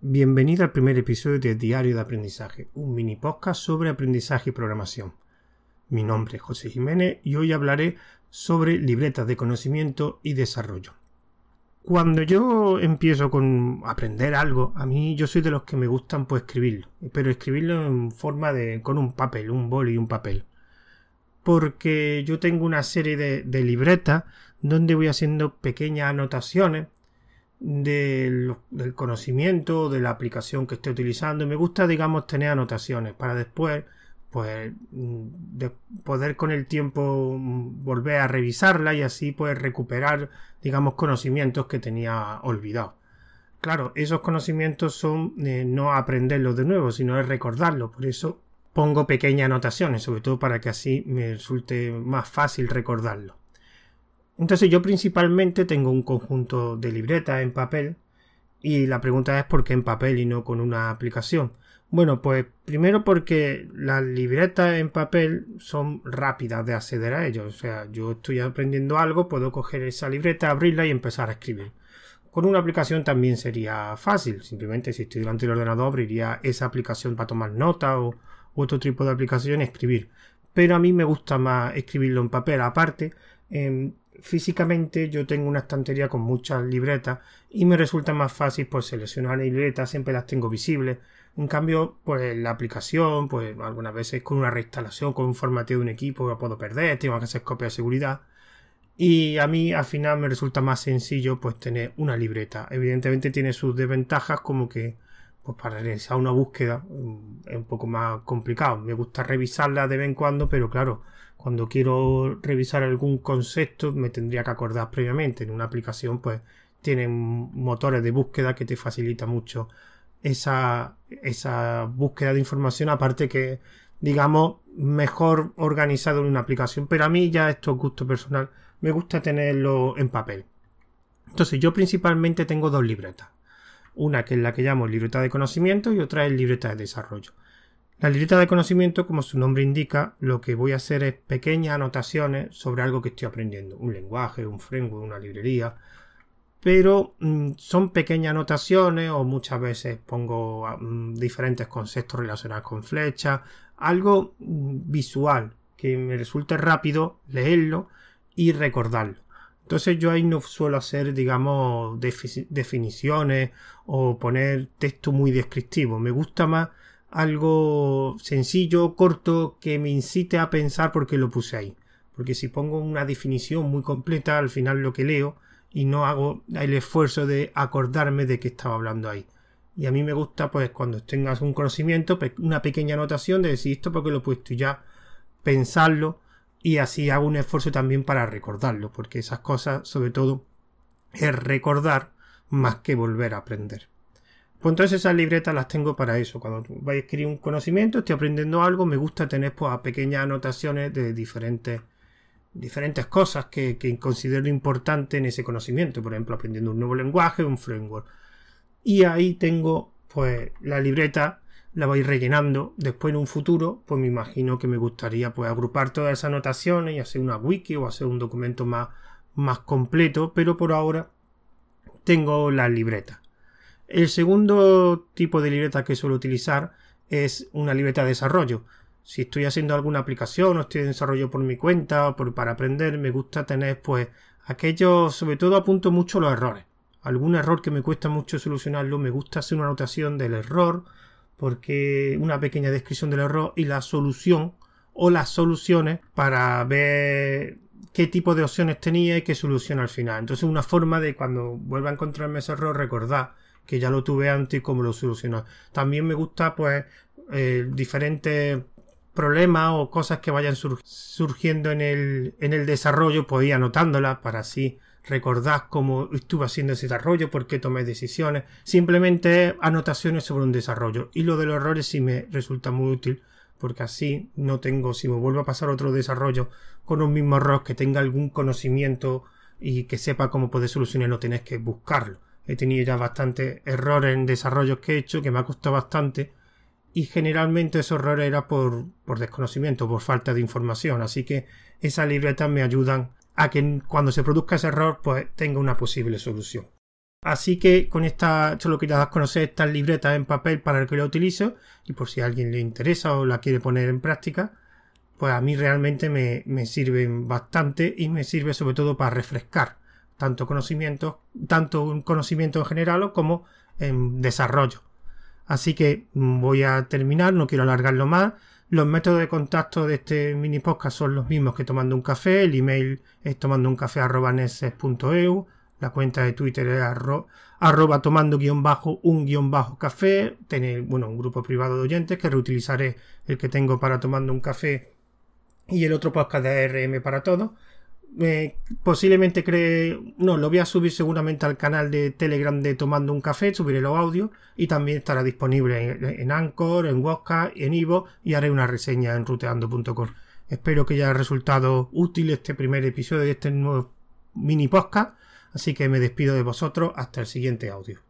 Bienvenido al primer episodio de Diario de Aprendizaje, un mini podcast sobre aprendizaje y programación. Mi nombre es José Jiménez y hoy hablaré sobre libretas de conocimiento y desarrollo. Cuando yo empiezo con aprender algo, a mí yo soy de los que me gustan pues escribirlo, pero escribirlo en forma de con un papel, un boli y un papel. Porque yo tengo una serie de, de libretas donde voy haciendo pequeñas anotaciones del, conocimiento, de la aplicación que esté utilizando. Me gusta, digamos, tener anotaciones para después, pues, de poder con el tiempo volver a revisarla y así, pues, recuperar, digamos, conocimientos que tenía olvidados. Claro, esos conocimientos son eh, no aprenderlos de nuevo, sino es recordarlos. Por eso pongo pequeñas anotaciones, sobre todo para que así me resulte más fácil recordarlo. Entonces yo principalmente tengo un conjunto de libretas en papel y la pregunta es por qué en papel y no con una aplicación. Bueno, pues primero porque las libretas en papel son rápidas de acceder a ellos. O sea, yo estoy aprendiendo algo, puedo coger esa libreta, abrirla y empezar a escribir. Con una aplicación también sería fácil. Simplemente si estoy delante del ordenador abriría esa aplicación para tomar nota o otro tipo de aplicación y escribir. Pero a mí me gusta más escribirlo en papel. Aparte, em, físicamente yo tengo una estantería con muchas libretas y me resulta más fácil pues seleccionar libretas, siempre las tengo visibles. En cambio, pues la aplicación, pues algunas veces con una reinstalación, con un formateo de un equipo, lo puedo perder, tengo que hacer copia de seguridad. Y a mí al final me resulta más sencillo pues tener una libreta. Evidentemente tiene sus desventajas como que pues para realizar una búsqueda mm, es un poco más complicado. Me gusta revisarla de vez en cuando, pero claro, cuando quiero revisar algún concepto me tendría que acordar previamente. En una aplicación pues tienen motores de búsqueda que te facilita mucho esa, esa búsqueda de información. Aparte que digamos mejor organizado en una aplicación. Pero a mí ya esto es gusto personal. Me gusta tenerlo en papel. Entonces yo principalmente tengo dos libretas. Una que es la que llamo libreta de conocimiento y otra es libreta de desarrollo la libreta de conocimiento, como su nombre indica, lo que voy a hacer es pequeñas anotaciones sobre algo que estoy aprendiendo, un lenguaje, un framework, una librería, pero mm, son pequeñas anotaciones o muchas veces pongo mm, diferentes conceptos relacionados con flechas, algo mm, visual que me resulte rápido leerlo y recordarlo. Entonces yo ahí no suelo hacer, digamos, definiciones o poner texto muy descriptivo. Me gusta más algo sencillo, corto, que me incite a pensar porque lo puse ahí. Porque si pongo una definición muy completa, al final lo que leo y no hago el esfuerzo de acordarme de que estaba hablando ahí. Y a mí me gusta, pues, cuando tengas un conocimiento, una pequeña anotación de decir esto porque lo he puesto ya, pensarlo y así hago un esfuerzo también para recordarlo, porque esas cosas, sobre todo, es recordar más que volver a aprender. Pues entonces esas libretas las tengo para eso. Cuando vais a escribir un conocimiento, estoy aprendiendo algo, me gusta tener pues, pequeñas anotaciones de diferentes, diferentes cosas que, considero importantes en ese conocimiento. Por ejemplo, aprendiendo un nuevo lenguaje, un framework. Y ahí tengo pues la libreta, la voy rellenando. Después en un futuro, pues me imagino que me gustaría pues agrupar todas esas anotaciones y hacer una wiki o hacer un documento más, más completo. Pero por ahora tengo la libreta. El segundo tipo de libreta que suelo utilizar es una libreta de desarrollo. Si estoy haciendo alguna aplicación o estoy en desarrollo por mi cuenta o por, para aprender, me gusta tener pues aquello, sobre todo apunto mucho los errores. Algún error que me cuesta mucho solucionarlo, me gusta hacer una anotación del error, porque una pequeña descripción del error y la solución o las soluciones para ver qué tipo de opciones tenía y qué solución al final. Entonces una forma de cuando vuelva a encontrarme ese error recordar que ya lo tuve antes y cómo lo solucionó. También me gusta, pues, eh, diferentes problemas o cosas que vayan surgiendo en el, en el desarrollo, pues ir anotándolas para así recordar cómo estuve haciendo ese desarrollo, por qué tomé decisiones. Simplemente anotaciones sobre un desarrollo. Y lo de los errores sí me resulta muy útil, porque así no tengo, si me vuelvo a pasar otro desarrollo con un mismo error, que tenga algún conocimiento y que sepa cómo poder solucionar, no tenés que buscarlo he tenido ya bastantes errores en desarrollos que he hecho que me ha costado bastante y generalmente esos errores eran por, por desconocimiento, por falta de información. Así que esas libretas me ayudan a que cuando se produzca ese error pues tenga una posible solución. Así que con esta, solo quería dar a conocer estas libretas en papel para el que lo utilizo y por si a alguien le interesa o la quiere poner en práctica, pues a mí realmente me, me sirven bastante y me sirve sobre todo para refrescar tanto conocimiento, tanto un conocimiento en general como en desarrollo. Así que voy a terminar, no quiero alargarlo más. Los métodos de contacto de este mini podcast son los mismos que tomando un café. El email es tomando un café la cuenta de Twitter es arroba tomando guion bajo un guion bajo café. Tener, bueno, un grupo privado de oyentes que reutilizaré el que tengo para tomando un café y el otro podcast de ARM para todos. Posiblemente cree, no, lo voy a subir seguramente al canal de Telegram de Tomando un Café, subiré los audios y también estará disponible en, Anchor, en Wosca, en Ivo y haré una reseña en ruteando.com. Espero que haya resultado útil este primer episodio de este nuevo mini podcast Así que me despido de vosotros hasta el siguiente audio.